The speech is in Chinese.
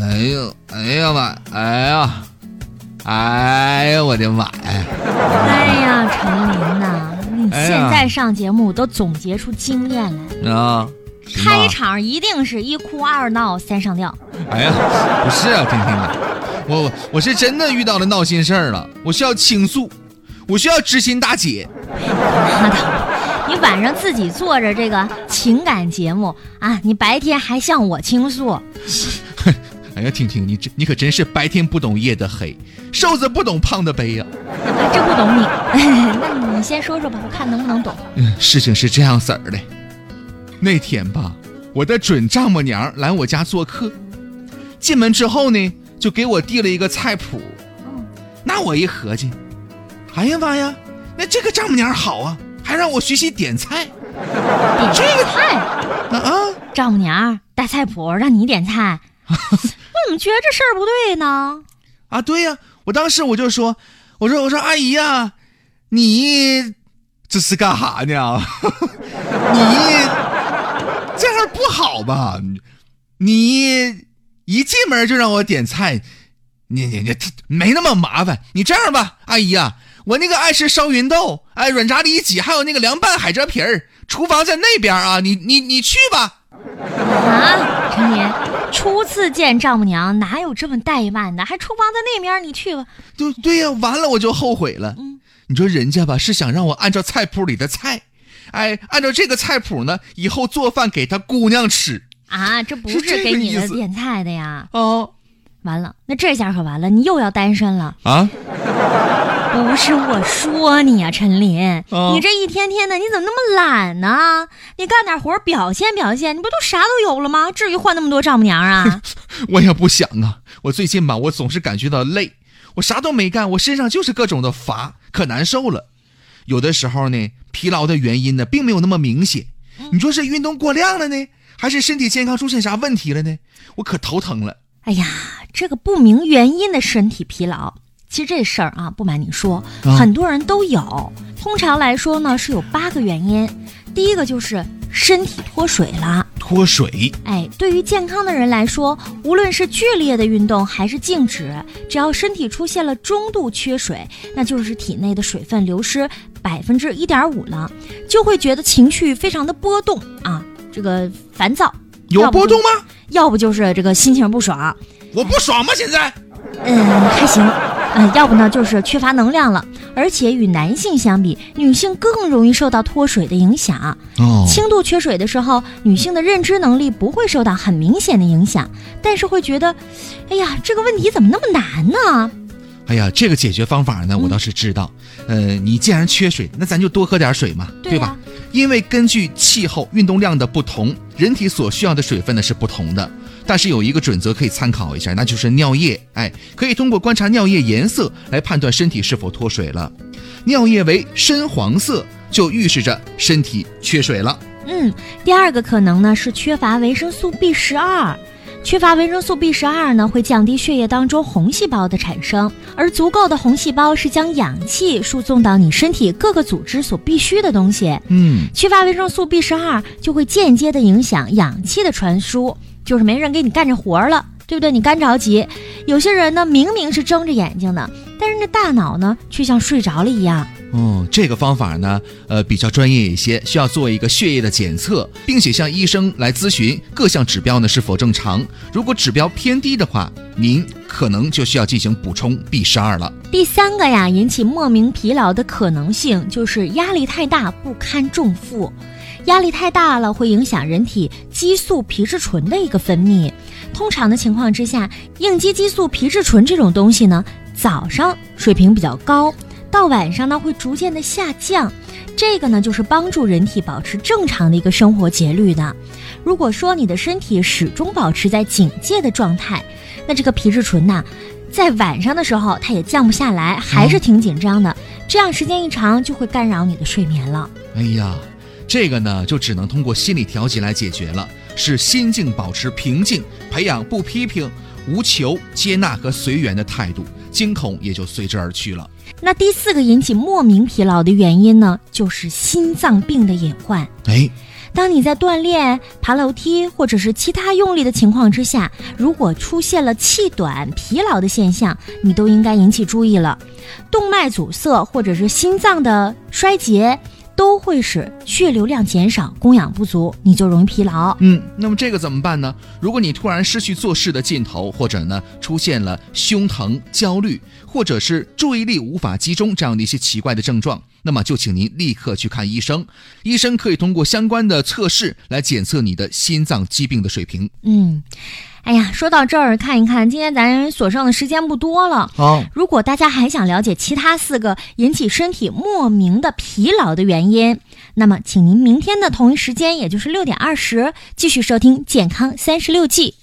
哎呦，哎呀妈，哎呀，哎呀，我的妈呀！哎呀，陈琳呐，你现在上节目都总结出经验来，啊，开场一定是一哭二闹三上吊。哎呀，不是啊，婷婷啊，我我我是真的遇到了闹心事儿了，我需要倾诉，我需要知心大姐。拉倒吧，你晚上自己做着这个情感节目啊，你白天还向我倾诉，哎呀，婷婷，你这你可真是白天不懂夜的黑，瘦子不懂胖的悲呀、真不懂你。那你先说说吧，我看能不能懂。嗯，事情是这样子儿的，那天吧，我的准丈母娘来我家做客，进门之后呢，就给我递了一个菜谱。嗯那我一合计，哎呀妈呀，那这个丈母娘好啊，还让我学习点菜。点这个菜，啊啊，丈母娘带菜谱让你点菜，怎么觉得这事儿不对呢？啊，对呀、我当时我就说，我说我说阿姨呀、你这是干哈呢？你这样不好吧？你一进门就让我点菜，你你你没那么麻烦。你这样吧，阿姨呀、我那个爱吃烧芸豆，哎，软炸里脊，还有那个凉拌海蜇皮儿，厨房在那边啊，你你你去吧。啊，陈年，初次见丈母娘哪有这么怠慢的？还厨房在那边，你去吧。对对呀、完了我就后悔了。嗯，你说人家吧是想让我按照菜谱里的菜，哎，按照这个菜谱呢，以后做饭给他姑娘吃啊，这不是给你的点菜的呀。哦完了，那这下可完了，你又要单身了。啊！不是我说你呀、陈琳，哦你这一天天的，你怎么那么懒呢？你干点活表现表现，你不都啥都有了吗？至于换那么多丈母娘啊？我也不想啊，我最近吧，我总是感觉到累，我啥都没干，我身上就是各种的乏，可难受了。有的时候呢，疲劳的原因呢，并没有那么明显。你说是运动过量了呢，还是身体健康出现啥问题了呢？我可头疼了。哎呀，这个不明原因的身体疲劳，其实这事儿啊，不瞒你说，啊很多人都有。通常来说呢，是有八个原因。第一个就是身体脱水了。脱水，哎，对于健康的人来说，无论是剧烈的运动还是静止，只要身体出现了中度缺水，那就是体内的水分流失百分之一点五了，就会觉得情绪非常的波动啊，这个烦躁，有要不就波动吗？要不就是这个心情不爽，我不爽吗？现在？嗯，还行，嗯，要不呢就是缺乏能量了，而且与男性相比，女性更容易受到脱水的影响。哦轻度缺水的时候，女性的认知能力不会受到很明显的影响，但是会觉得，哎呀，这个问题怎么那么难呢？哎呀，这个解决方法呢，嗯我倒是知道。呃，你既然缺水，那咱就多喝点水嘛，对呀吧？因为根据气候、运动量的不同，人体所需要的水分呢是不同的。但是有一个准则可以参考一下，那就是尿液。哎，可以通过观察尿液颜色来判断身体是否脱水了。尿液为深黄色，就预示着身体缺水了。嗯，第二个可能呢是缺乏维生素 B 十二。缺乏维生素 B 十二呢，会降低血液当中红细胞的产生，而足够的红细胞是将氧气输送到你身体各个组织所必需的东西。嗯，缺乏维生素 B 十二就会间接的影响氧气的传输，就是没人给你干这活儿了，对不对？你干着急。有些人呢，明明是睁着眼睛的，但是那大脑呢，却像睡着了一样。哦，这个方法呢，呃，比较专业一些，需要做一个血液的检测，并且向医生来咨询各项指标呢是否正常。如果指标偏低的话，您可能就需要进行补充 B 十二了。第三个呀，引起莫名疲劳的可能性就是压力太大，不堪重负。压力太大了，会影响人体激素皮质醇的一个分泌。通常的情况之下，应激激素皮质醇这种东西呢，早上水平比较高，到晚上呢会逐渐的下降。这个呢，就是帮助人体保持正常的一个生活节律的。如果说你的身体始终保持在警戒的状态，那这个皮质醇呐、在晚上的时候它也降不下来，还是挺紧张的。这样时间一长，就会干扰你的睡眠了。哎呀，这个呢就只能通过心理调节来解决了，是心境保持平静，培养不批评、无求、接纳和随缘的态度，惊恐也就随之而去了。那第四个引起莫名疲劳的原因呢，就是心脏病的隐患。哎，当你在锻炼、爬楼梯或者是其他用力的情况之下，如果出现了气短、疲劳的现象，你都应该引起注意了。动脉阻塞或者是心脏的衰竭。都会使血流量减少，供氧不足，你就容易疲劳。嗯，那么这个怎么办呢？如果你突然失去做事的劲头，或者呢出现了胸疼、焦虑，或者是注意力无法集中这样的一些奇怪的症状，那么就请您立刻去看医生。医生可以通过相关的测试来检测你的心脏疾病的水平。嗯。哎呀，说到这儿，看一看，今天咱所剩的时间不多了。好，如果大家还想了解其他四个引起身体莫名的疲劳的原因，那么请您明天的同一时间，也就是六点二十，继续收听《健康三十六计》。